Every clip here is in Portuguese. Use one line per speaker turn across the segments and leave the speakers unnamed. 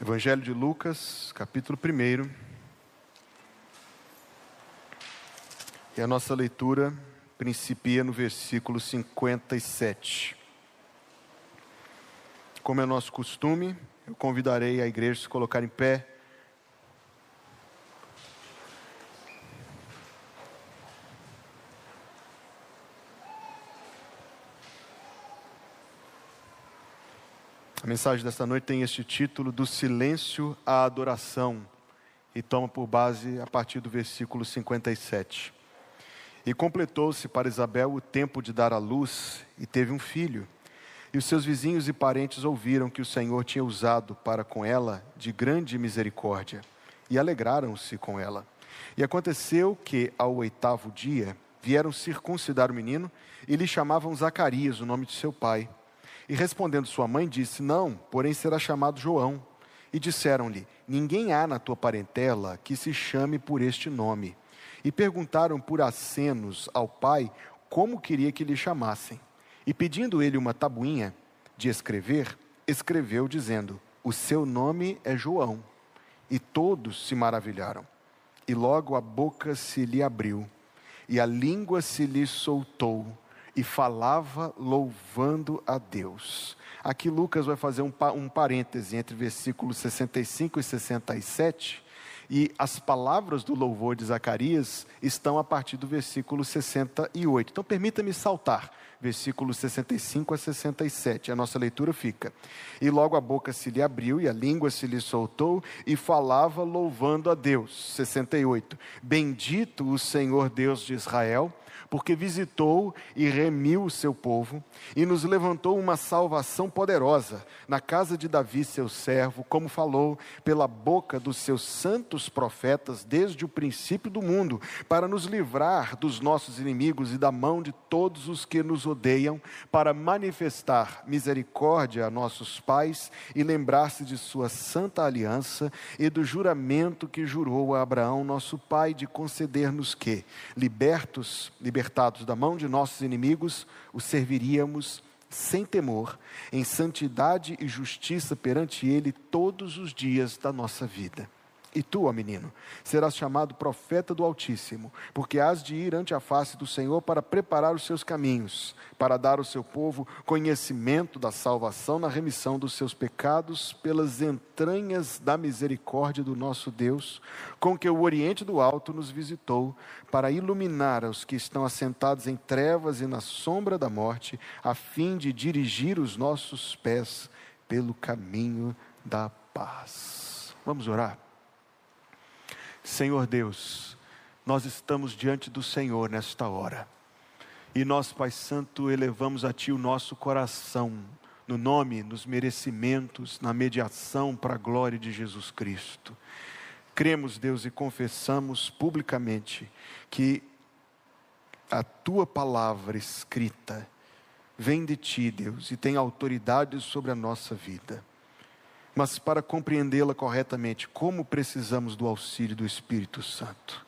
Evangelho de Lucas, capítulo 1. E a nossa leitura principia no versículo 57. Como é nosso costume, eu convidarei a igreja a se colocar em pé. Mensagem desta noite tem este título: Do silêncio à adoração, e toma por base a partir do versículo 57. E completou-se para Isabel o tempo de dar à luz, e teve um filho. E os seus vizinhos e parentes ouviram que o Senhor tinha usado para com ela de grande misericórdia, e alegraram-se com ela. E aconteceu que, ao oitavo dia, vieram circuncidar o menino, e lhe chamavam Zacarias, o nome de seu pai. E respondendo sua mãe, disse: Não, porém será chamado João. E disseram-lhe: Ninguém há na tua parentela que se chame por este nome. E perguntaram por acenos ao pai como queria que lhe chamassem. E pedindo ele uma tabuinha de escrever, escreveu, dizendo: O seu nome é João. E todos se maravilharam. E logo a boca se lhe abriu, e a língua se lhe soltou e falava louvando a Deus. Aqui Lucas vai fazer um, um parêntese entre versículos 65 e 67, e as palavras do louvor de Zacarias estão a partir do versículo 68. Então permita-me saltar versículos 65 a 67. A nossa leitura fica: E logo a boca se lhe abriu e a língua se lhe soltou e falava louvando a Deus. 68. Bendito o Senhor Deus de Israel porque visitou e remiu o seu povo e nos levantou uma salvação poderosa na casa de Davi, seu servo, como falou pela boca dos seus santos profetas desde o princípio do mundo, para nos livrar dos nossos inimigos e da mão de todos os que nos odeiam, para manifestar misericórdia a nossos pais e lembrar-se de sua santa aliança e do juramento que jurou a Abraão, nosso pai, de conceder-nos que, libertos, libertos libertados da mão de nossos inimigos, o serviríamos sem temor, em santidade e justiça perante Ele todos os dias da nossa vida. E tu, ó menino, serás chamado profeta do Altíssimo, porque hás de ir ante a face do Senhor para preparar os seus caminhos, para dar ao seu povo conhecimento da salvação na remissão dos seus pecados, pelas entranhas da misericórdia do nosso Deus, com que o Oriente do Alto nos visitou, para iluminar os que estão assentados em trevas e na sombra da morte, a fim de dirigir os nossos pés pelo caminho da paz. Vamos orar? Senhor Deus, nós estamos diante do Senhor nesta hora. E nós, Pai Santo, elevamos a Ti o nosso coração, no nome, nos merecimentos, na mediação para a glória de Jesus Cristo. Cremos, Deus, e confessamos publicamente que a Tua palavra escrita vem de Ti, Deus, e tem autoridade sobre a nossa vida mas para compreendê-la corretamente, como precisamos do auxílio do Espírito Santo.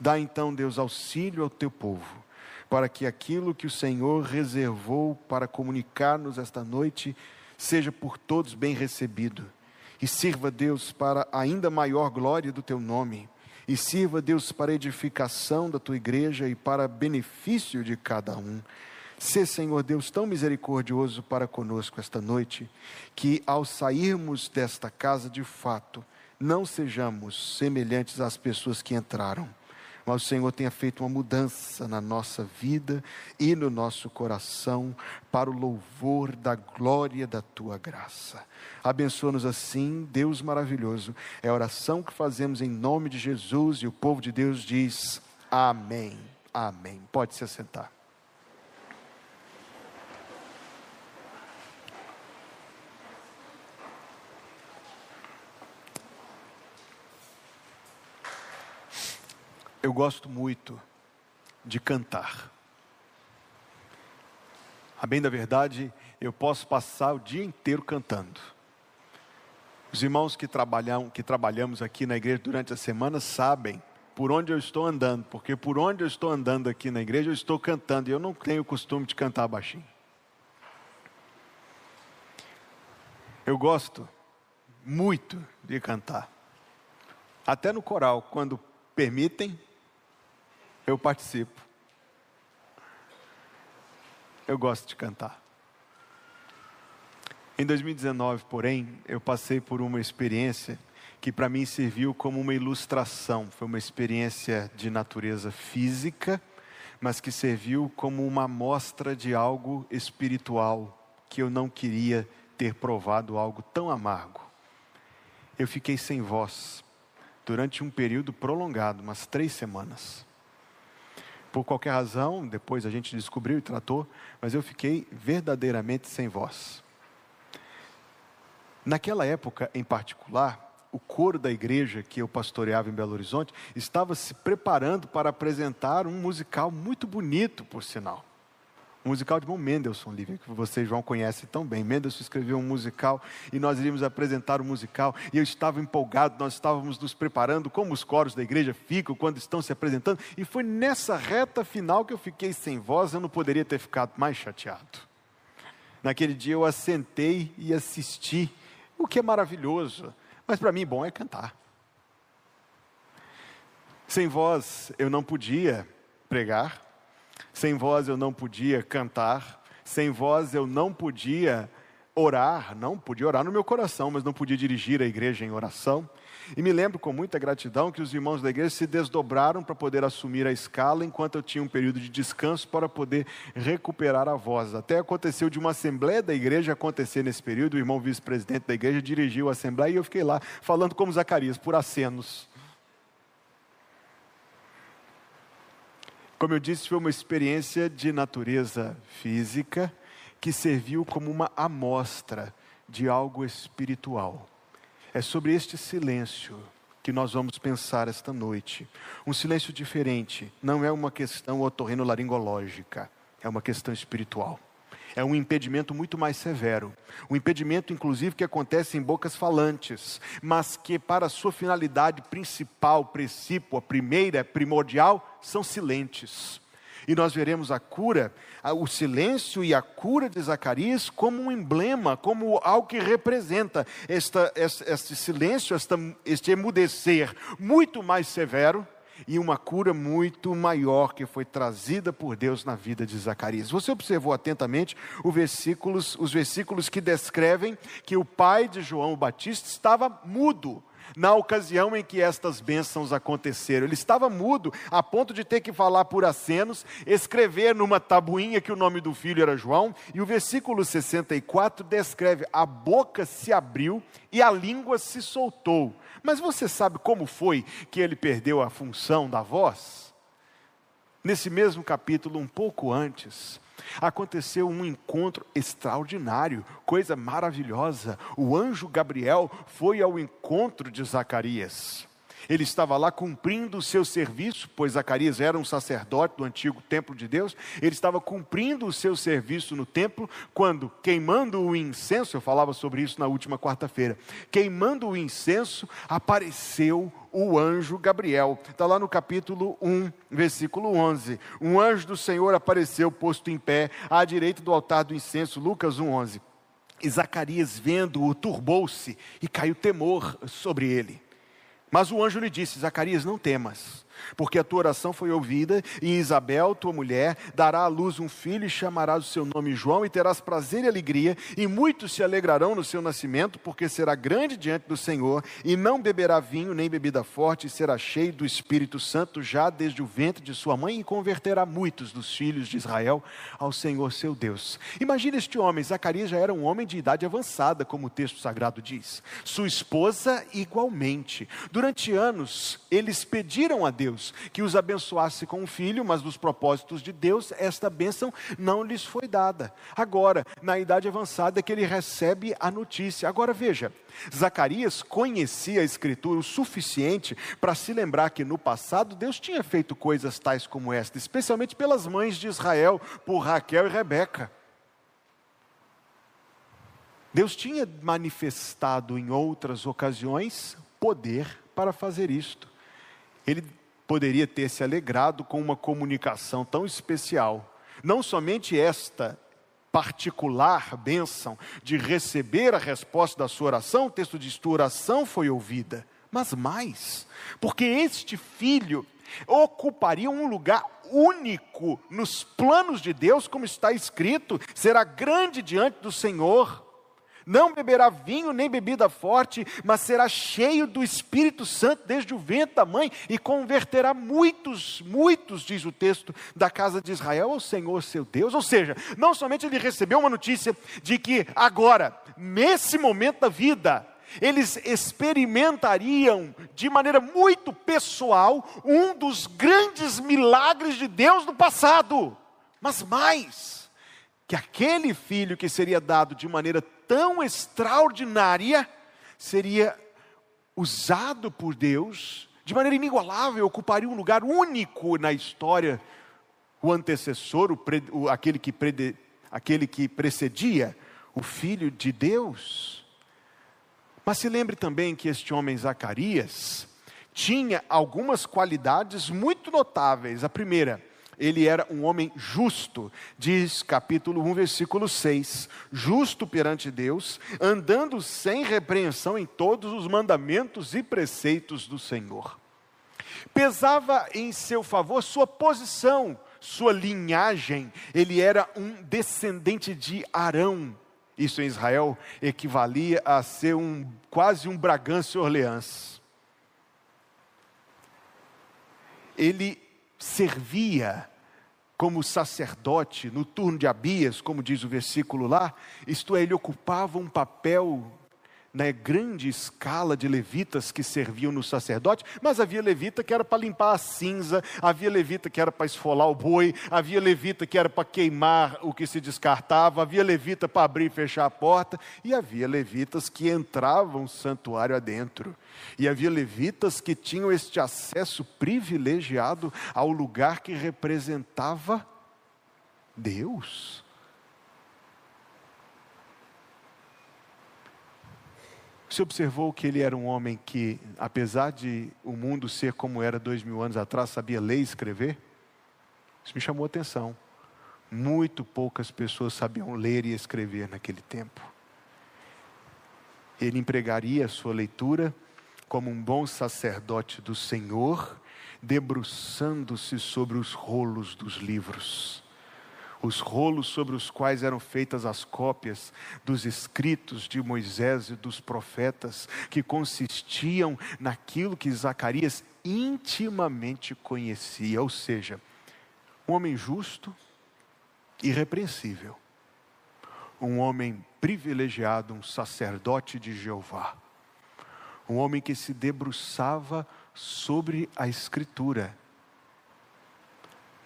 Dá então, Deus, auxílio ao teu povo, para que aquilo que o Senhor reservou para comunicar-nos esta noite seja por todos bem recebido. E sirva, Deus, para ainda maior glória do teu nome. E sirva, Deus, para edificação da tua igreja e para benefício de cada um. Sê, Senhor Deus, tão misericordioso para conosco esta noite, que ao sairmos desta casa de fato, não sejamos semelhantes às pessoas que entraram, mas o Senhor tenha feito uma mudança na nossa vida e no nosso coração, para o louvor da glória da tua graça. Abençoa-nos assim, Deus maravilhoso. É a oração que fazemos em nome de Jesus e o povo de Deus diz: Amém. Amém. Pode se assentar. Eu gosto muito de cantar. A bem da verdade, eu posso passar o dia inteiro cantando. Os irmãos que, trabalham, que trabalhamos aqui na igreja durante a semana sabem por onde eu estou andando, porque por onde eu estou andando aqui na igreja eu estou cantando e eu não tenho o costume de cantar baixinho. Eu gosto muito de cantar. Até no coral, quando permitem, eu participo. Eu gosto de cantar. Em 2019, porém, eu passei por uma experiência que para mim serviu como uma ilustração. Foi uma experiência de natureza física, mas que serviu como uma amostra de algo espiritual que eu não queria ter provado algo tão amargo. Eu fiquei sem voz durante um período prolongado, umas três semanas. Por qualquer razão, depois a gente descobriu e tratou, mas eu fiquei verdadeiramente sem voz. Naquela época em particular, o coro da igreja que eu pastoreava em Belo Horizonte estava se preparando para apresentar um musical muito bonito, por sinal. Um musical de Bom Mendelssohn, Lívia, que vocês João conhecem tão bem. Mendelssohn escreveu um musical e nós iríamos apresentar o um musical e eu estava empolgado, nós estávamos nos preparando, como os coros da igreja ficam quando estão se apresentando, e foi nessa reta final que eu fiquei sem voz, eu não poderia ter ficado mais chateado. Naquele dia eu assentei e assisti, o que é maravilhoso, mas para mim bom é cantar. Sem voz eu não podia pregar, sem voz eu não podia cantar, sem voz eu não podia orar, não podia orar no meu coração, mas não podia dirigir a igreja em oração. E me lembro com muita gratidão que os irmãos da igreja se desdobraram para poder assumir a escala, enquanto eu tinha um período de descanso para poder recuperar a voz. Até aconteceu de uma assembleia da igreja acontecer nesse período, o irmão vice-presidente da igreja dirigiu a assembleia e eu fiquei lá falando como Zacarias, por acenos. Como eu disse, foi uma experiência de natureza física que serviu como uma amostra de algo espiritual. É sobre este silêncio que nós vamos pensar esta noite. Um silêncio diferente, não é uma questão otorrinolaringológica, é uma questão espiritual é um impedimento muito mais severo. Um impedimento, inclusive, que acontece em bocas falantes, mas que, para sua finalidade principal, princípio, a primeira, primordial, são silentes. E nós veremos a cura, o silêncio e a cura de Zacarias como um emblema, como algo que representa esta, este, este silêncio, este emudecer muito mais severo e uma cura muito maior que foi trazida por Deus na vida de Zacarias. Você observou atentamente versículos, os versículos que descrevem que o pai de João Batista estava mudo na ocasião em que estas bênçãos aconteceram. Ele estava mudo, a ponto de ter que falar por acenos, escrever numa tabuinha que o nome do filho era João, e o versículo 64 descreve: a boca se abriu e a língua se soltou. Mas você sabe como foi que ele perdeu a função da voz? Nesse mesmo capítulo, um pouco antes, aconteceu um encontro extraordinário, coisa maravilhosa. O anjo Gabriel foi ao encontro de Zacarias. Ele estava lá cumprindo o seu serviço, pois Zacarias era um sacerdote do antigo templo de Deus. Ele estava cumprindo o seu serviço no templo, quando, queimando o incenso, eu falava sobre isso na última quarta-feira, queimando o incenso, apareceu o anjo Gabriel. Está lá no capítulo 1, versículo 11. Um anjo do Senhor apareceu posto em pé à direita do altar do incenso, Lucas 1, 11. E Zacarias, vendo-o, turbou-se e caiu temor sobre ele. Mas o anjo lhe disse: Zacarias, não temas porque a tua oração foi ouvida, e Isabel, tua mulher, dará à luz um filho e chamarás o seu nome João, e terás prazer e alegria, e muitos se alegrarão no seu nascimento, porque será grande diante do Senhor, e não beberá vinho nem bebida forte, e será cheio do Espírito Santo já desde o ventre de sua mãe, e converterá muitos dos filhos de Israel ao Senhor seu Deus. Imagina este homem, Zacarias já era um homem de idade avançada, como o texto sagrado diz. Sua esposa, igualmente. Durante anos, eles pediram a Deus Deus, que os abençoasse com um filho, mas nos propósitos de Deus, esta bênção não lhes foi dada. Agora, na idade avançada, é que ele recebe a notícia. Agora veja, Zacarias conhecia a Escritura o suficiente para se lembrar que no passado Deus tinha feito coisas tais como esta, especialmente pelas mães de Israel, por Raquel e Rebeca. Deus tinha manifestado em outras ocasiões poder para fazer isto. Ele poderia ter se alegrado com uma comunicação tão especial. Não somente esta particular bênção de receber a resposta da sua oração, o texto diz: tua oração foi ouvida. Mas mais, porque este filho ocuparia um lugar único nos planos de Deus, como está escrito, será grande diante do Senhor. Não beberá vinho nem bebida forte, mas será cheio do Espírito Santo desde o ventre da mãe e converterá muitos, muitos, diz o texto, da casa de Israel ao Senhor seu Deus. Ou seja, não somente ele recebeu uma notícia de que agora, nesse momento da vida, eles experimentariam de maneira muito pessoal um dos grandes milagres de Deus no passado, mas mais, que aquele filho que seria dado de maneira tão extraordinária seria usado por Deus de maneira inigualável, ocuparia um lugar único na história. O antecessor, o, o, aquele, que prede, aquele que precedia, o Filho de Deus. Mas se lembre também que este homem Zacarias tinha algumas qualidades muito notáveis. A primeira, ele era um homem justo, diz capítulo 1, versículo 6. Justo perante Deus, andando sem repreensão em todos os mandamentos e preceitos do Senhor. Pesava em seu favor sua posição, sua linhagem, ele era um descendente de Arão. Isso em Israel equivalia a ser um quase um Bragança Orleans. Ele servia como sacerdote no turno de Abias, como diz o versículo lá, isto é, ele ocupava um papel na grande escala de levitas que serviam no sacerdote, mas havia levita que era para limpar a cinza, havia levita que era para esfolar o boi, havia levita que era para queimar o que se descartava, havia levita para abrir e fechar a porta, e havia levitas que entravam o santuário adentro. E havia levitas que tinham este acesso privilegiado ao lugar que representava Deus. Você observou que ele era um homem que, apesar de o mundo ser como era dois mil anos atrás, sabia ler e escrever? Isso me chamou a atenção. Muito poucas pessoas sabiam ler e escrever naquele tempo. Ele empregaria a sua leitura como um bom sacerdote do Senhor, debruçando-se sobre os rolos dos livros os rolos sobre os quais eram feitas as cópias dos escritos de Moisés e dos profetas, que consistiam naquilo que Zacarias intimamente conhecia, ou seja, um homem justo, irrepreensível, um homem privilegiado, um sacerdote de Jeová, um homem que se debruçava sobre a Escritura,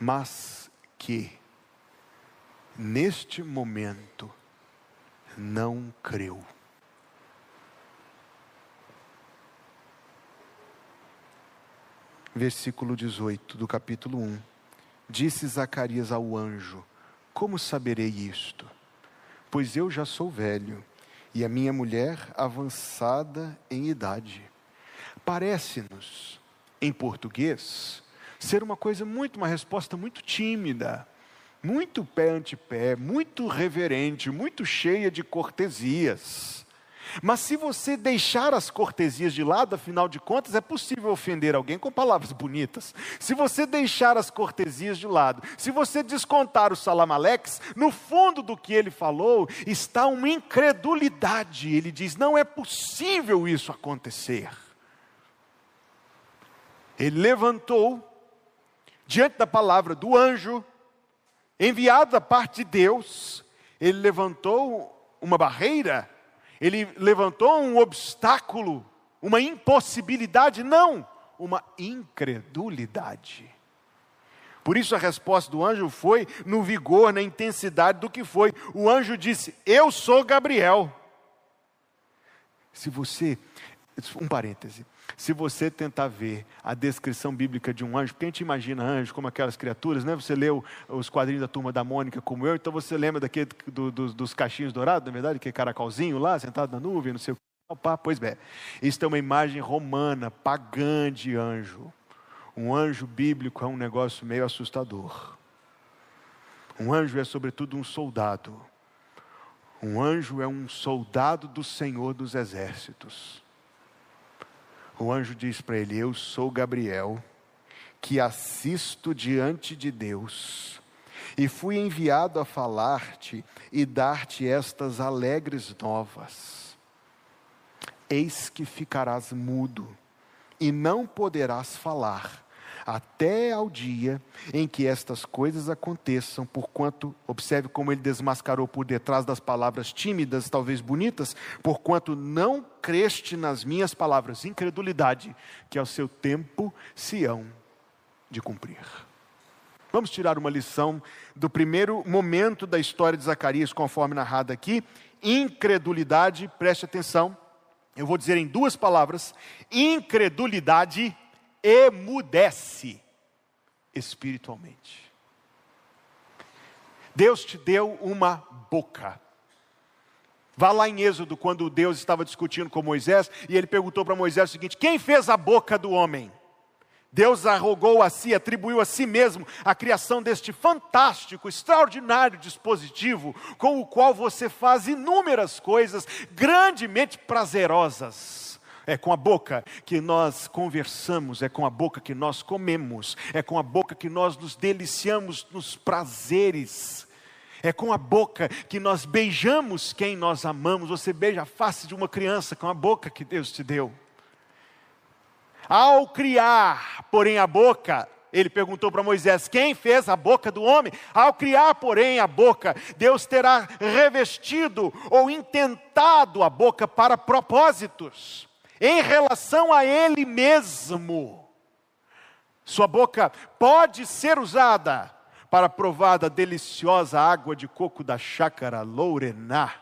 mas que neste momento, não creu. Versículo 18 do capítulo 1. Disse Zacarias ao anjo: Como saberei isto? Pois eu já sou velho e a minha mulher avançada em idade. Parece-nos, em português, ser uma coisa muito, uma resposta muito tímida muito pé ante pé, muito reverente, muito cheia de cortesias. Mas se você deixar as cortesias de lado, afinal de contas, é possível ofender alguém com palavras bonitas. Se você deixar as cortesias de lado, se você descontar o salamalex, no fundo do que ele falou está uma incredulidade. Ele diz: não é possível isso acontecer. Ele levantou, diante da palavra do anjo, enviado da parte de Deus, ele levantou uma barreira, ele levantou um obstáculo, uma impossibilidade, não, uma incredulidade. Por isso a resposta do anjo foi no vigor, na intensidade do que foi. O anjo disse: Eu sou Gabriel. Se você, um parêntese, se você tentar ver a descrição bíblica de um anjo, porque a gente imagina anjos como aquelas criaturas, né? Você leu os quadrinhos da turma da Mônica como eu, então você lembra daquele do, do, dos cachinhos dourados, na verdade, que é caracolzinho lá, sentado na nuvem, não sei o que. Pois bem, isso é uma imagem romana, pagã de anjo. Um anjo bíblico é um negócio meio assustador. Um anjo é, sobretudo, um soldado, Um anjo é um soldado do Senhor dos exércitos. O anjo diz para ele: Eu sou Gabriel, que assisto diante de Deus, e fui enviado a falar-te e dar-te estas alegres novas. Eis que ficarás mudo, e não poderás falar até ao dia em que estas coisas aconteçam, porquanto, observe como ele desmascarou por detrás das palavras tímidas, talvez bonitas, porquanto não creste nas minhas palavras, incredulidade, que ao seu tempo se hão de cumprir. Vamos tirar uma lição do primeiro momento da história de Zacarias, conforme narrado aqui. Incredulidade, preste atenção, eu vou dizer em duas palavras: incredulidade emudece espiritualmente. Deus te deu uma boca. Vá lá em Êxodo, quando Deus estava discutindo com Moisés, e ele perguntou para Moisés o seguinte: Quem fez a boca do homem? Deus arrogou a si, atribuiu a si mesmo a criação deste fantástico, extraordinário dispositivo, com o qual você faz inúmeras coisas grandemente prazerosas. É com a boca que nós conversamos, é com a boca que nós comemos, é com a boca que nós nos deliciamos nos prazeres. É com a boca que nós beijamos quem nós amamos. Você beija a face de uma criança com a boca que Deus te deu. Ao criar, porém, a boca, ele perguntou para Moisés: Quem fez a boca do homem? Ao criar, porém, a boca, Deus terá revestido ou intentado a boca para propósitos em relação a Ele mesmo. Sua boca pode ser usada para provar da deliciosa água de coco da chácara Lourená.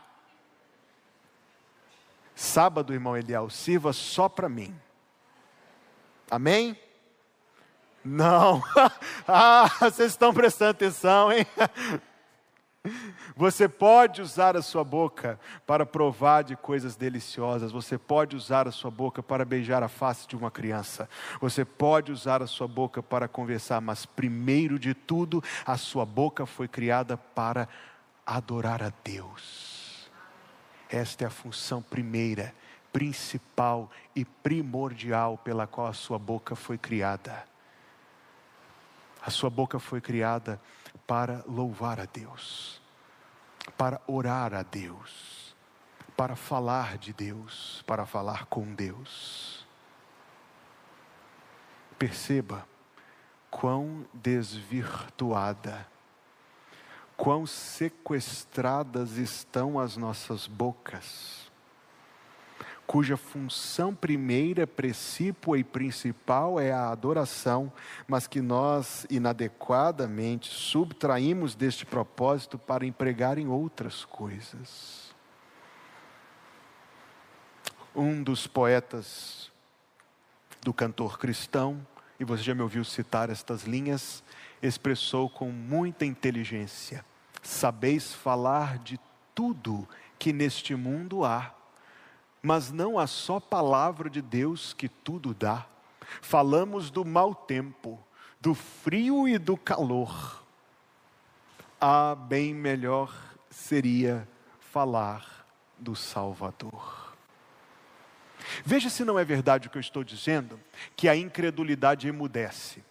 Sábado, irmão Eliel, sirva só para mim. Amém? Não. ah, vocês estão prestando atenção, hein? Você pode usar a sua boca para provar de coisas deliciosas. Você pode usar a sua boca para beijar a face de uma criança. Você pode usar a sua boca para conversar, mas primeiro de tudo, a sua boca foi criada para adorar a Deus. Esta é a função primeira, principal e primordial pela qual a sua boca foi criada. A sua boca foi criada para louvar a Deus, para orar a Deus, para falar de Deus, para falar com Deus. Perceba quão desvirtuada, quão sequestradas estão as nossas bocas cuja função primeira, precípua e principal é a adoração, mas que nós inadequadamente subtraímos deste propósito para empregar em outras coisas. Um dos poetas do cantor cristão, e você já me ouviu citar estas linhas, expressou com muita inteligência: Sabeis falar de tudo que neste mundo há mas não a só palavra de Deus que tudo dá. Falamos do mau tempo, do frio e do calor. Ah, bem melhor seria falar do Salvador. Veja se não é verdade o que eu estou dizendo, que a incredulidade emudece.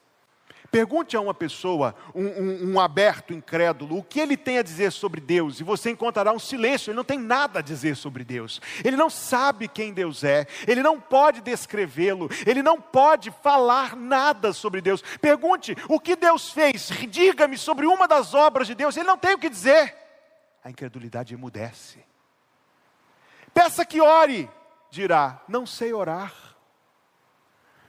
Pergunte a uma pessoa, um, um, um, aberto incrédulo, o que ele tem a dizer sobre Deus, e você encontrará um silêncio, ele não tem nada a dizer sobre Deus, ele não sabe quem Deus é, ele não pode descrevê-lo, ele não pode falar nada sobre Deus. Pergunte o que Deus fez, diga-me sobre uma das obras de Deus, ele não tem o que dizer. A incredulidade emudece. Peça que ore, dirá, não sei orar.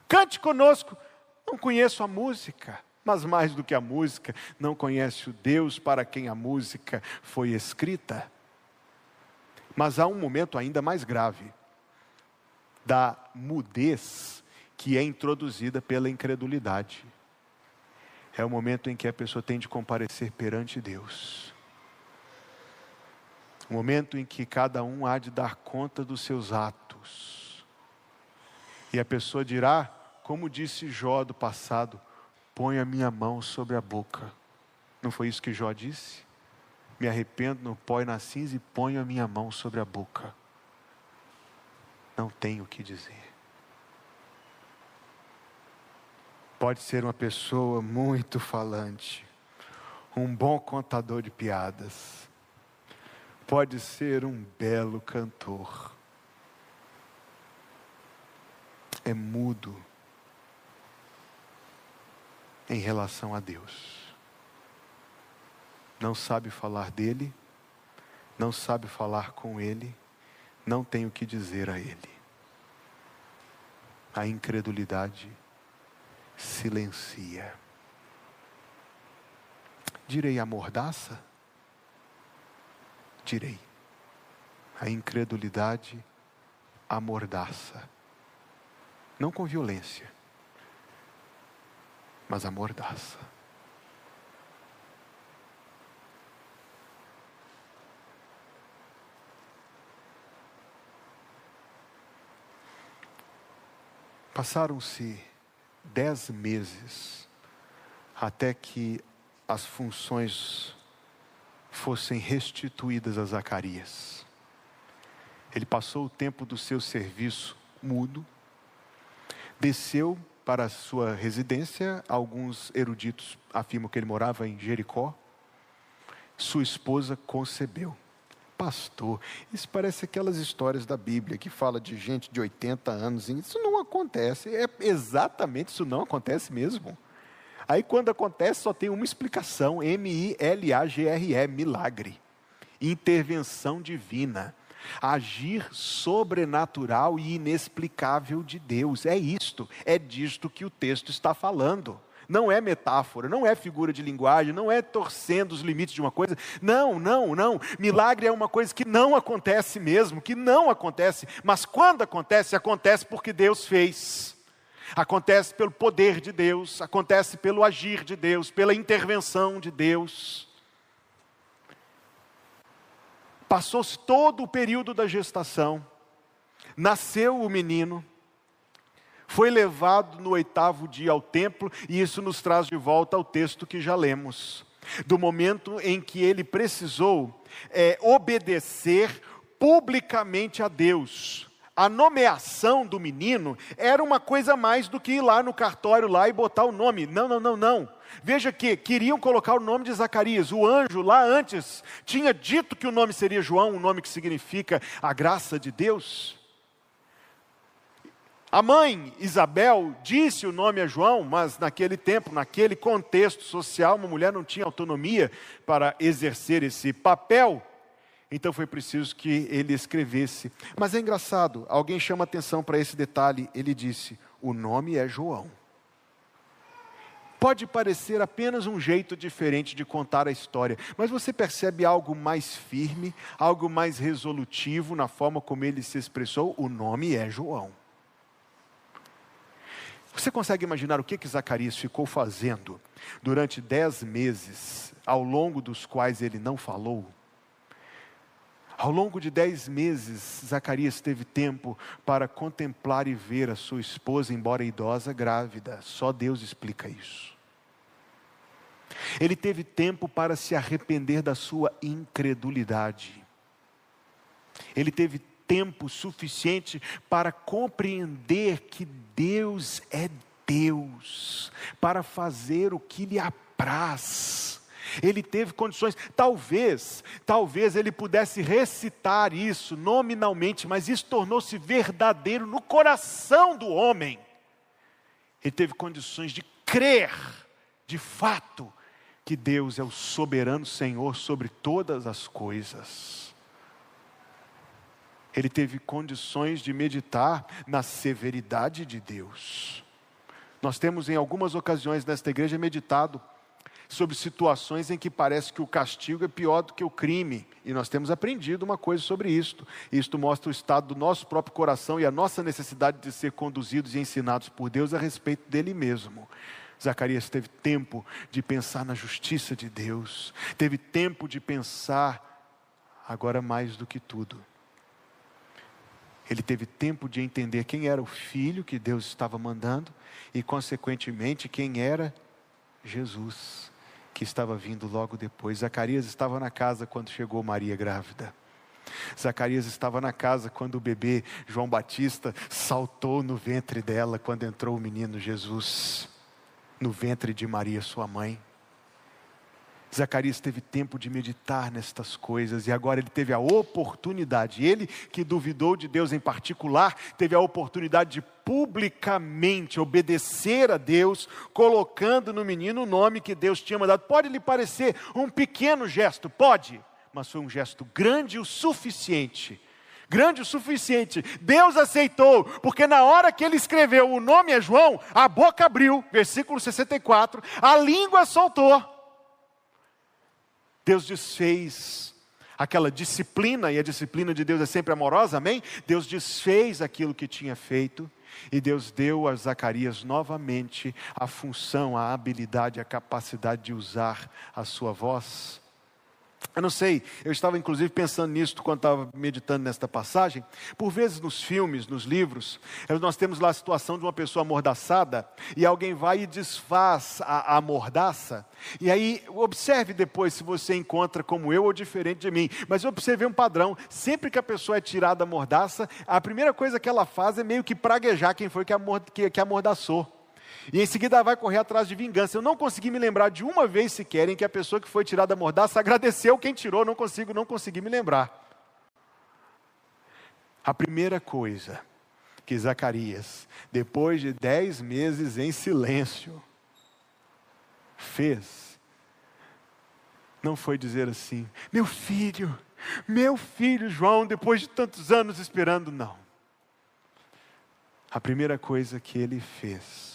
Cante conosco, não conheço a música, mas mais do que a música, não conhece o Deus para quem a música foi escrita. Mas há um momento ainda mais grave da mudez que é introduzida pela incredulidade. É o momento em que a pessoa tem de comparecer perante Deus. O momento em que cada um há de dar conta dos seus atos. E a pessoa dirá: como disse Jó do passado, põe a minha mão sobre a boca. Não foi isso que Jó disse? me arrependo no pó e na cinza e ponho a minha mão sobre a boca. Não tenho o que dizer. Pode ser uma pessoa muito falante, um bom contador de piadas, pode ser um belo cantor, é mudo em relação a Deus não sabe falar dele, não sabe falar com ele, não tem o que dizer a ele. A incredulidade silencia. Direi a mordaça? Direi. A incredulidade amordaça. Não com violência, mas amordaça. Passaram-se dez meses até que as funções fossem restituídas a Zacarias. Ele passou o tempo do seu serviço mudo, desceu para sua residência, alguns eruditos afirmam que ele morava em Jericó. Sua esposa concebeu pastor. Isso parece aquelas histórias da Bíblia que fala de gente de 80 anos. Isso não acontece. É exatamente isso não acontece mesmo. Aí quando acontece só tem uma explicação, M I L A G R E, milagre. Intervenção divina. Agir sobrenatural e inexplicável de Deus. É isto, é disto que o texto está falando. Não é metáfora, não é figura de linguagem, não é torcendo os limites de uma coisa. Não, não, não. Milagre é uma coisa que não acontece mesmo, que não acontece, mas quando acontece, acontece porque Deus fez. Acontece pelo poder de Deus, acontece pelo agir de Deus, pela intervenção de Deus. Passou-se todo o período da gestação, nasceu o menino, foi levado no oitavo dia ao templo, e isso nos traz de volta ao texto que já lemos, do momento em que ele precisou é, obedecer publicamente a Deus. A nomeação do menino era uma coisa mais do que ir lá no cartório lá e botar o nome. Não, não, não, não. Veja que queriam colocar o nome de Zacarias. O anjo lá antes tinha dito que o nome seria João, um nome que significa a graça de Deus. A mãe Isabel disse o nome a João, mas naquele tempo, naquele contexto social, uma mulher não tinha autonomia para exercer esse papel. Então foi preciso que ele escrevesse. Mas é engraçado, alguém chama atenção para esse detalhe. Ele disse: O nome é João. Pode parecer apenas um jeito diferente de contar a história, mas você percebe algo mais firme, algo mais resolutivo na forma como ele se expressou? O nome é João. Você consegue imaginar o que, que Zacarias ficou fazendo durante dez meses, ao longo dos quais ele não falou? Ao longo de dez meses, Zacarias teve tempo para contemplar e ver a sua esposa, embora idosa, grávida. Só Deus explica isso. Ele teve tempo para se arrepender da sua incredulidade. Ele teve tempo suficiente para compreender que Deus é Deus, para fazer o que lhe apraz. Ele teve condições, talvez, talvez ele pudesse recitar isso nominalmente, mas isso tornou-se verdadeiro no coração do homem. Ele teve condições de crer, de fato, que Deus é o soberano Senhor sobre todas as coisas ele teve condições de meditar na severidade de Deus. Nós temos em algumas ocasiões nesta igreja meditado sobre situações em que parece que o castigo é pior do que o crime, e nós temos aprendido uma coisa sobre isto. Isto mostra o estado do nosso próprio coração e a nossa necessidade de ser conduzidos e ensinados por Deus a respeito dele mesmo. Zacarias teve tempo de pensar na justiça de Deus, teve tempo de pensar, agora mais do que tudo, ele teve tempo de entender quem era o filho que Deus estava mandando e, consequentemente, quem era Jesus. que estava vindo logo depois. Zacarias estava na casa quando chegou Maria grávida. Zacarias estava na casa quando o bebê João Batista saltou no ventre dela quando entrou o menino Jesus, no ventre de Maria, sua mãe. Zacarias teve tempo de meditar nestas coisas e agora ele teve a oportunidade, ele que duvidou de Deus em particular, teve a oportunidade de publicamente obedecer a Deus, colocando no menino o nome que Deus tinha mandado. Pode lhe parecer um pequeno gesto, pode, mas foi um gesto grande o suficiente grande o suficiente. Deus aceitou, porque na hora que ele escreveu o nome é João, a boca abriu, versículo 64, a língua soltou. Deus desfez aquela disciplina, e a disciplina de Deus é sempre amorosa, amém? Deus desfez aquilo que tinha feito, e Deus deu a Zacarias novamente a função, a habilidade, a capacidade de usar a sua voz eu não sei, eu estava inclusive pensando nisso quando estava meditando nesta passagem. Por vezes nos filmes, nos livros, nós temos lá a situação de uma pessoa amordaçada e alguém vai e desfaz a, a mordaça. E aí, observe depois se você encontra como eu ou diferente de mim. Mas eu observei um padrão: sempre que a pessoa é tirada da mordaça, a primeira coisa que ela faz é meio que praguejar quem foi que, amord, que, que amordaçou. E em seguida vai correr atrás de vingança. Eu não consegui me lembrar de uma vez sequer em que a pessoa que foi tirada da mordaça agradeceu quem tirou, não consigo, não consegui me lembrar. A primeira coisa que Zacarias, depois de dez meses em silêncio, fez, não foi dizer assim, meu filho, meu filho João, depois de tantos anos esperando, não. A primeira coisa que ele fez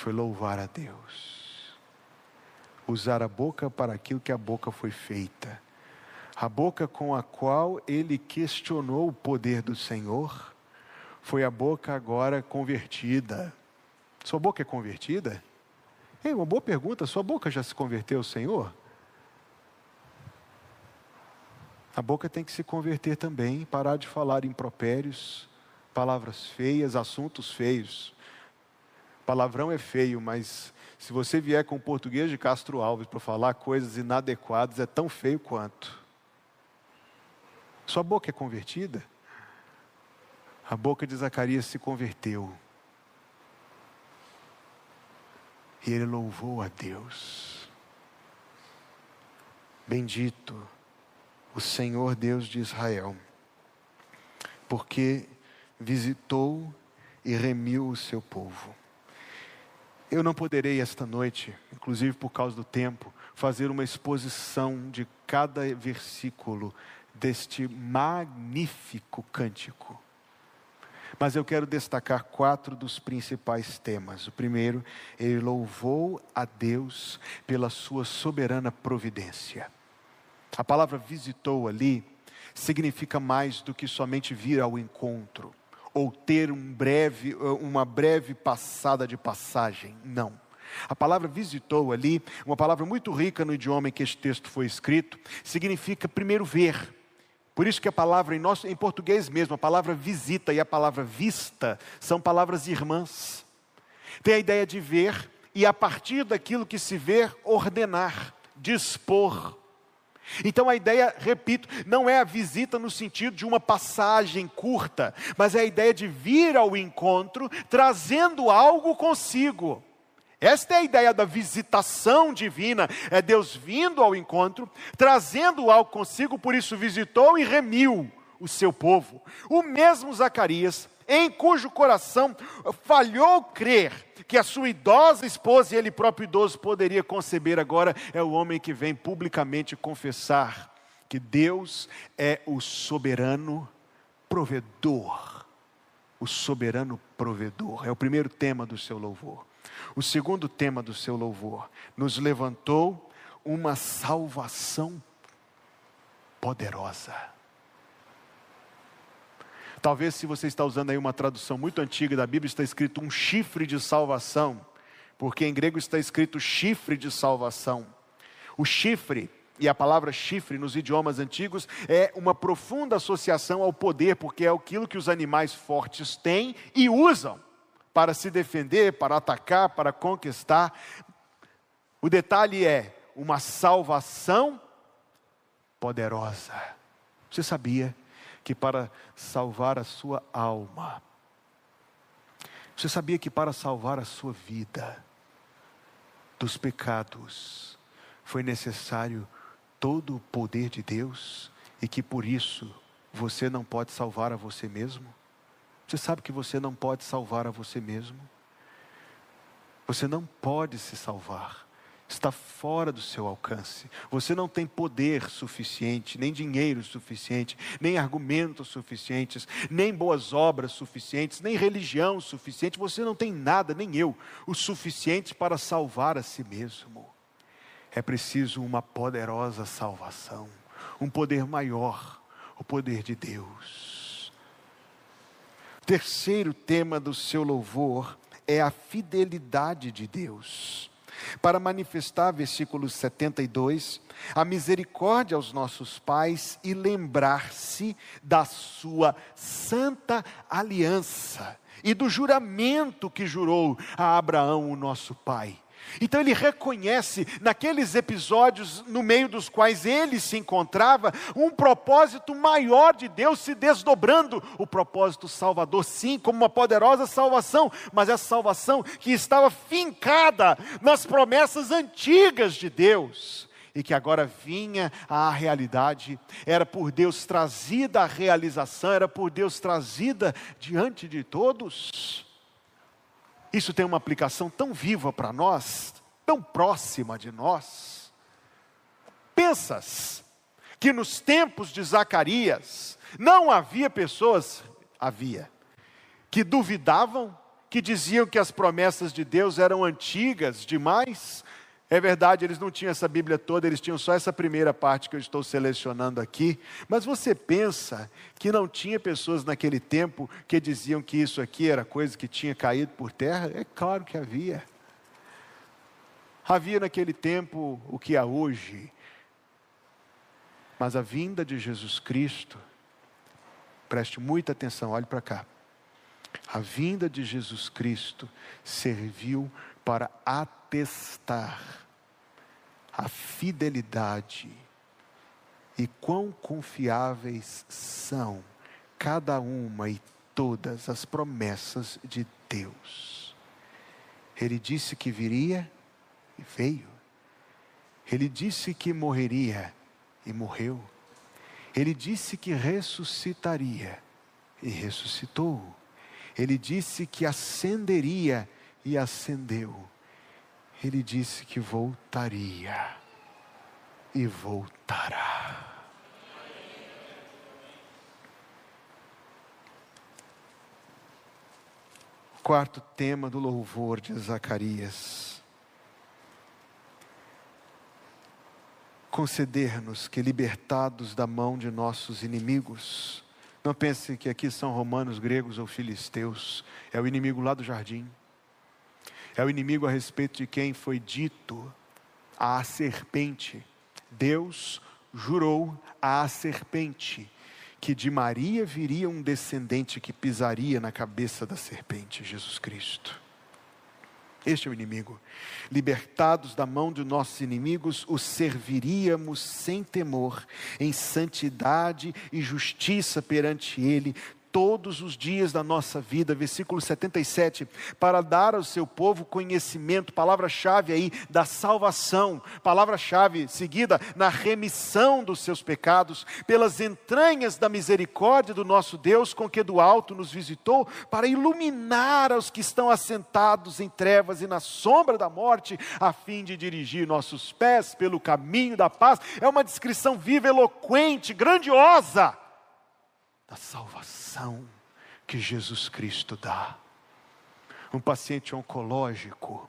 foi louvar a Deus. Usar a boca para aquilo que a boca foi feita. A boca com a qual ele questionou o poder do Senhor foi a boca agora convertida. Sua boca é convertida? É uma boa pergunta. Sua boca já se converteu ao Senhor? A boca tem que se converter também, parar de falar impropérios, palavras feias, assuntos feios. Palavrão é feio, mas se você vier com o português de Castro Alves para falar coisas inadequadas, é tão feio quanto. Sua boca é convertida? A boca de Zacarias se converteu. E ele louvou a Deus. Bendito o Senhor Deus de Israel, porque visitou e remiu o seu povo. Eu não poderei esta noite, inclusive por causa do tempo, fazer uma exposição de cada versículo deste magnífico cântico. Mas eu quero destacar quatro dos principais temas. O primeiro, ele louvou a Deus pela sua soberana providência. A palavra visitou ali significa mais do que somente vir ao encontro ou ter um breve, uma breve passada de passagem. Não. A palavra visitou ali, uma palavra muito rica no idioma em que este texto foi escrito, significa primeiro ver. Por isso que a palavra em nosso, em português mesmo, a palavra visita e a palavra vista são palavras irmãs. Tem a ideia de ver e a partir daquilo que se vê, ordenar, dispor. Então a ideia, repito, não é a visita no sentido de uma passagem curta, mas é a ideia de vir ao encontro trazendo algo consigo. Esta é a ideia da visitação divina, é Deus vindo ao encontro, trazendo algo consigo, por isso visitou e remiu o seu povo. O mesmo Zacarias, em cujo coração falhou crer que a sua idosa esposa e ele próprio idoso poderia conceber agora, é o homem que vem publicamente confessar que Deus é o soberano provedor. O soberano provedor. É o primeiro tema do seu louvor. O segundo tema do seu louvor nos levantou uma salvação poderosa. Talvez se você está usando aí uma tradução muito antiga da Bíblia, está escrito um chifre de salvação, porque em grego está escrito chifre de salvação. O chifre e a palavra chifre nos idiomas antigos é uma profunda associação ao poder, porque é aquilo que os animais fortes têm e usam para se defender, para atacar, para conquistar. O detalhe é: uma salvação poderosa. Você sabia que para salvar a sua alma, você sabia que para salvar a sua vida dos pecados, foi necessário todo o poder de Deus e que por isso você não pode salvar a você mesmo? Você sabe que você não pode salvar a você mesmo? Você não pode se salvar está fora do seu alcance. Você não tem poder suficiente, nem dinheiro suficiente, nem argumentos suficientes, nem boas obras suficientes, nem religião suficiente. Você não tem nada, nem eu, o suficiente para salvar a si mesmo. É preciso uma poderosa salvação, um poder maior, o poder de Deus. Terceiro tema do seu louvor é a fidelidade de Deus para manifestar, versículo 72, a misericórdia aos nossos pais e lembrar-se da sua santa aliança e do juramento que jurou a Abraão, o nosso pai então ele reconhece naqueles episódios no meio dos quais ele se encontrava um propósito maior de Deus se desdobrando, o propósito salvador, sim, como uma poderosa salvação, mas essa salvação que estava fincada nas promessas antigas de Deus e que agora vinha à realidade, era por Deus trazida à realização, era por Deus trazida diante de todos. Isso tem uma aplicação tão viva para nós, tão próxima de nós. Pensas que nos tempos de Zacarias não havia pessoas, havia, que duvidavam, que diziam que as promessas de Deus eram antigas demais, é verdade, eles não tinham essa Bíblia toda, eles tinham só essa primeira parte que eu estou selecionando aqui. Mas você pensa que não tinha pessoas naquele tempo que diziam que isso aqui era coisa que tinha caído por terra? É claro que havia. Havia naquele tempo o que há hoje. Mas a vinda de Jesus Cristo, preste muita atenção, olhe para cá. A vinda de Jesus Cristo serviu para atestar a fidelidade e quão confiáveis são cada uma e todas as promessas de Deus. Ele disse que viria e veio. Ele disse que morreria e morreu. Ele disse que ressuscitaria e ressuscitou. Ele disse que ascenderia e ascendeu ele disse que voltaria e voltará. Quarto tema do louvor de Zacarias. Conceder-nos que, libertados da mão de nossos inimigos, não pense que aqui são romanos, gregos ou filisteus, é o inimigo lá do jardim é o inimigo a respeito de quem foi dito à serpente. Deus jurou à serpente que de Maria viria um descendente que pisaria na cabeça da serpente, Jesus Cristo. Este é o inimigo. Libertados da mão de nossos inimigos, os serviríamos sem temor, em santidade e justiça perante Ele, todos os dias da nossa vida, versículo 77, para dar ao seu povo conhecimento, palavra-chave aí da salvação, palavra-chave seguida na remissão dos seus pecados, pelas entranhas da misericórdia do nosso Deus, com que do alto nos visitou, para iluminar aos que estão assentados em trevas e na sombra da morte, a fim de dirigir nossos pés pelo caminho da paz. É uma descrição viva, eloquente, grandiosa da salvação que Jesus Cristo dá. Um paciente oncológico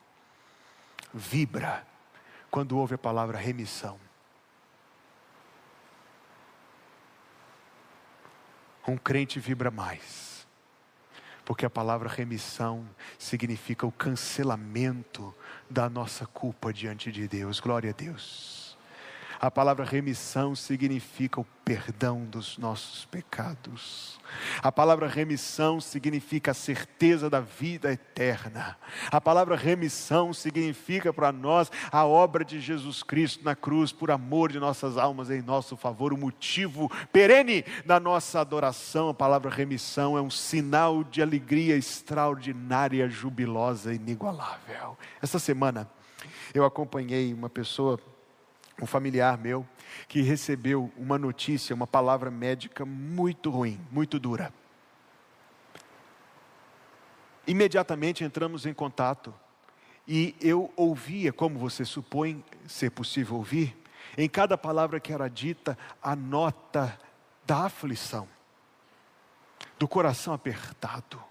vibra quando ouve a palavra remissão. Um crente vibra mais, porque a palavra remissão significa o cancelamento da nossa culpa diante de Deus. Glória a Deus. A palavra remissão significa o perdão dos nossos pecados. A palavra remissão significa a certeza da vida eterna. A palavra remissão significa para nós a obra de Jesus Cristo na cruz por amor de nossas almas em nosso favor, o motivo perene da nossa adoração. A palavra remissão é um sinal de alegria extraordinária, jubilosa, inigualável. Essa semana eu acompanhei uma pessoa um familiar meu que recebeu uma notícia, uma palavra médica muito ruim, muito dura. Imediatamente entramos em contato e eu ouvia, como você supõe ser possível ouvir, em cada palavra que era dita, a nota da aflição, do coração apertado.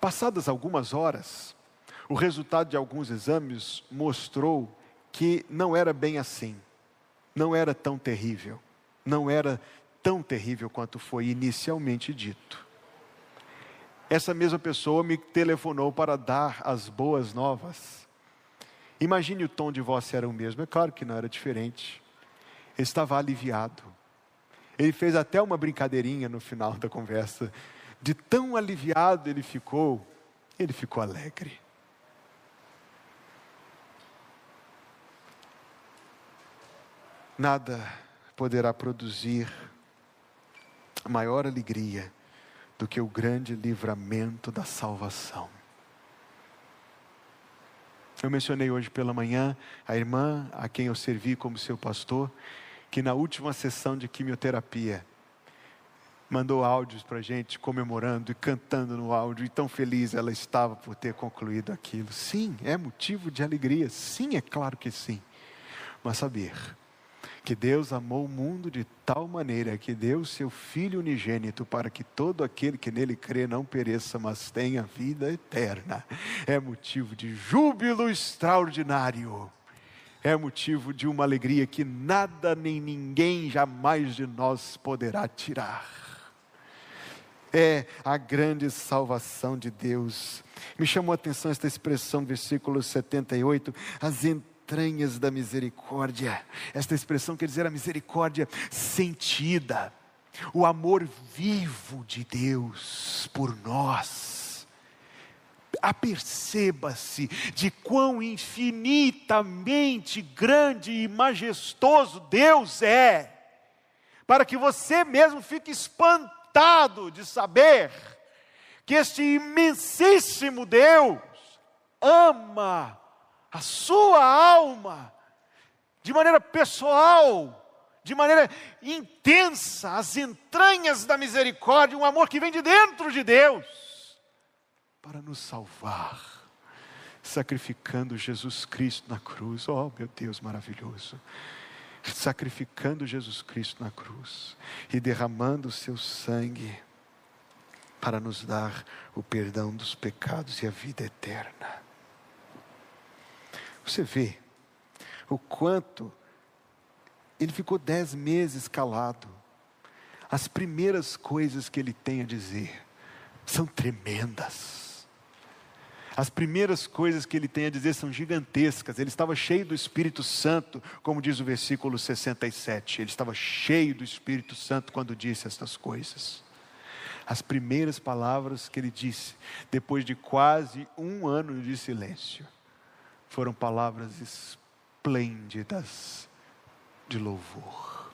Passadas algumas horas, o resultado de alguns exames mostrou que não era bem assim, não era tão terrível, não era tão terrível quanto foi inicialmente dito. Essa mesma pessoa me telefonou para dar as boas novas. Imagine o tom de voz era o mesmo, é claro que não era diferente. Ele estava aliviado. Ele fez até uma brincadeirinha no final da conversa. De tão aliviado ele ficou, ele ficou alegre. Nada poderá produzir maior alegria do que o grande livramento da salvação. Eu mencionei hoje pela manhã a irmã a quem eu servi como seu pastor, que na última sessão de quimioterapia mandou áudios para a gente comemorando e cantando no áudio, e tão feliz ela estava por ter concluído aquilo. Sim, é motivo de alegria, sim, é claro que sim. Mas saber que Deus amou o mundo de tal maneira que deu seu Filho unigênito para que todo aquele que nele crê não pereça, mas tenha vida eterna. É motivo de júbilo extraordinário. É motivo de uma alegria que nada nem ninguém jamais de nós poderá tirar. É a grande salvação de Deus. Me chamou a atenção esta expressão, versículo 78, as entranhas da misericórdia. Esta expressão quer dizer a misericórdia sentida, o amor vivo de Deus por nós. Aperceba-se de quão infinitamente grande e majestoso Deus é, para que você mesmo fique espantado de saber que este imensíssimo Deus ama a sua alma, de maneira pessoal, de maneira intensa, as entranhas da misericórdia, um amor que vem de dentro de Deus, para nos salvar, sacrificando Jesus Cristo na cruz. Oh, meu Deus maravilhoso! Sacrificando Jesus Cristo na cruz e derramando o seu sangue para nos dar o perdão dos pecados e a vida eterna. Você vê o quanto ele ficou dez meses calado. As primeiras coisas que ele tem a dizer são tremendas. As primeiras coisas que ele tem a dizer são gigantescas. Ele estava cheio do Espírito Santo, como diz o versículo 67. Ele estava cheio do Espírito Santo quando disse estas coisas. As primeiras palavras que ele disse, depois de quase um ano de silêncio foram palavras esplêndidas de louvor.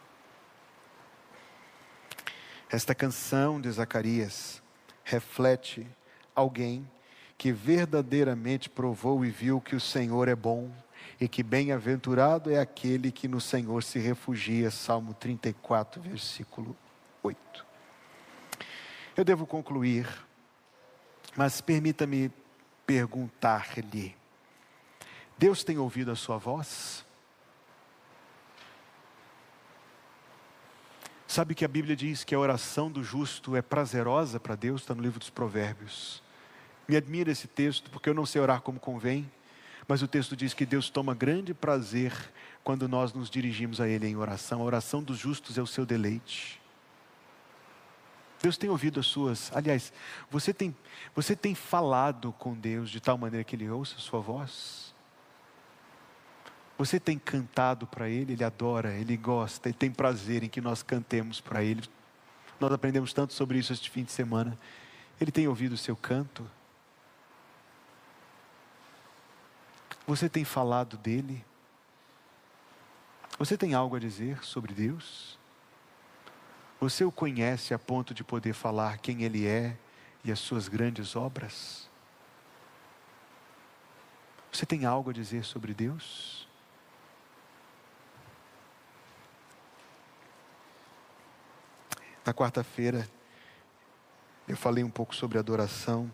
Esta canção de Zacarias reflete alguém que verdadeiramente provou e viu que o Senhor é bom e que bem-aventurado é aquele que no Senhor se refugia. Salmo 34, versículo 8. Eu devo concluir, mas permita-me perguntar-lhe: Deus tem ouvido a sua voz? Sabe que a Bíblia diz que a oração do justo é prazerosa para Deus, está no livro dos Provérbios. Me admira esse texto, porque eu não sei orar como convém, mas o texto diz que Deus toma grande prazer quando nós nos dirigimos a Ele em oração. A oração dos justos é o seu deleite. Deus tem ouvido as suas. Aliás, você tem, você tem falado com Deus de tal maneira que Ele ouça a sua voz? Você tem cantado para Ele, Ele adora, Ele gosta, Ele tem prazer em que nós cantemos para Ele. Nós aprendemos tanto sobre isso este fim de semana. Ele tem ouvido o seu canto? Você tem falado dele? Você tem algo a dizer sobre Deus? Você o conhece a ponto de poder falar quem Ele é e as suas grandes obras? Você tem algo a dizer sobre Deus? Na quarta-feira, eu falei um pouco sobre adoração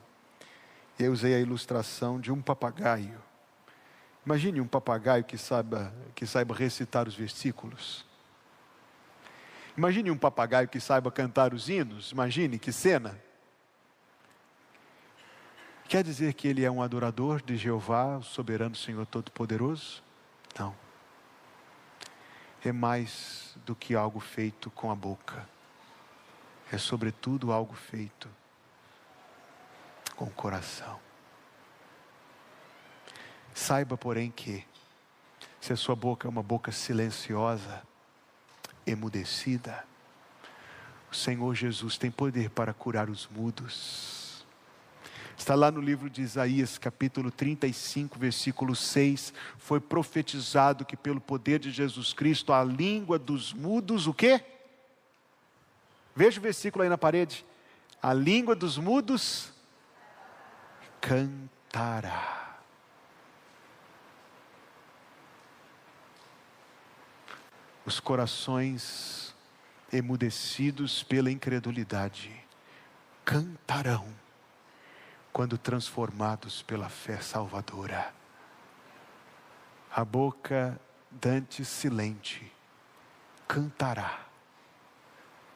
e eu usei a ilustração de um papagaio. Imagine um papagaio que saiba, que saiba recitar os versículos. Imagine um papagaio que saiba cantar os hinos. Imagine que cena. Quer dizer que ele é um adorador de Jeová, o soberano Senhor Todo-Poderoso? Não. É mais do que algo feito com a boca. É, sobretudo, algo feito com o coração. Saiba, porém, que se a sua boca é uma boca silenciosa, emudecida, o Senhor Jesus tem poder para curar os mudos. Está lá no livro de Isaías, capítulo 35, versículo 6, foi profetizado que pelo poder de Jesus Cristo a língua dos mudos, o quê? Veja o versículo aí na parede. A língua dos mudos cantará. os corações emudecidos pela incredulidade cantarão quando transformados pela fé salvadora. A boca dante silente cantará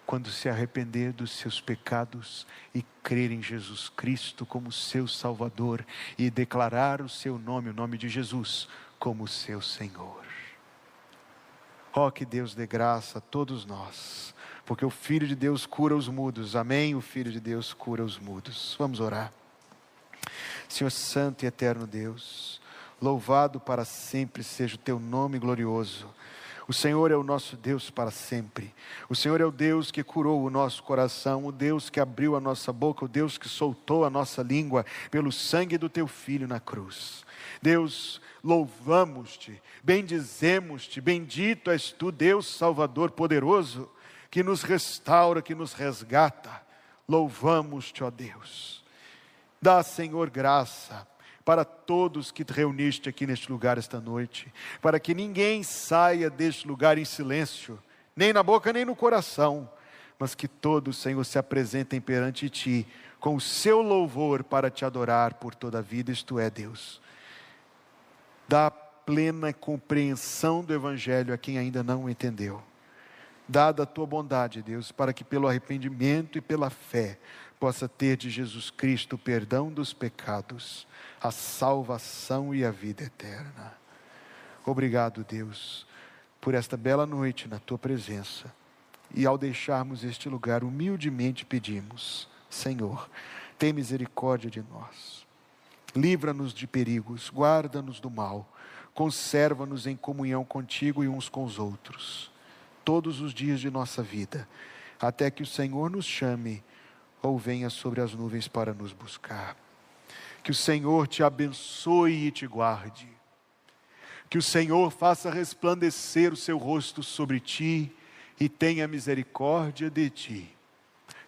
quando se arrepender dos seus pecados e crer em Jesus Cristo como seu Salvador e declarar o seu nome, o nome de Jesus, como seu Senhor. Oh, que Deus dê graça a todos nós, porque o Filho de Deus cura os mudos. Amém? O Filho de Deus cura os mudos. Vamos orar. Senhor Santo e Eterno Deus, louvado para sempre seja o teu nome glorioso. O Senhor é o nosso Deus para sempre. O Senhor é o Deus que curou o nosso coração, o Deus que abriu a nossa boca, o Deus que soltou a nossa língua pelo sangue do teu filho na cruz. Deus, louvamos-te, bendizemos-te, bendito és tu, Deus Salvador poderoso, que nos restaura, que nos resgata. Louvamos-te, ó Deus. Dá, Senhor, graça para todos que te reuniste aqui neste lugar esta noite, para que ninguém saia deste lugar em silêncio, nem na boca nem no coração, mas que todos, Senhor, se apresentem perante ti com o seu louvor para te adorar por toda a vida, isto é, Deus dá plena compreensão do Evangelho a quem ainda não entendeu. Dada a tua bondade, Deus, para que pelo arrependimento e pela fé possa ter de Jesus Cristo o perdão dos pecados, a salvação e a vida eterna. Obrigado, Deus, por esta bela noite na tua presença. E ao deixarmos este lugar, humildemente pedimos: Senhor, tem misericórdia de nós livra-nos de perigos, guarda-nos do mal, conserva-nos em comunhão contigo e uns com os outros, todos os dias de nossa vida, até que o Senhor nos chame ou venha sobre as nuvens para nos buscar. Que o Senhor te abençoe e te guarde. Que o Senhor faça resplandecer o seu rosto sobre ti e tenha misericórdia de ti.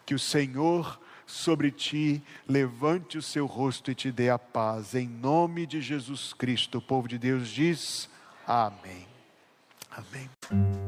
Que o Senhor sobre ti, levante o seu rosto e te dê a paz. Em nome de Jesus Cristo, o povo de Deus diz: Amém. Amém.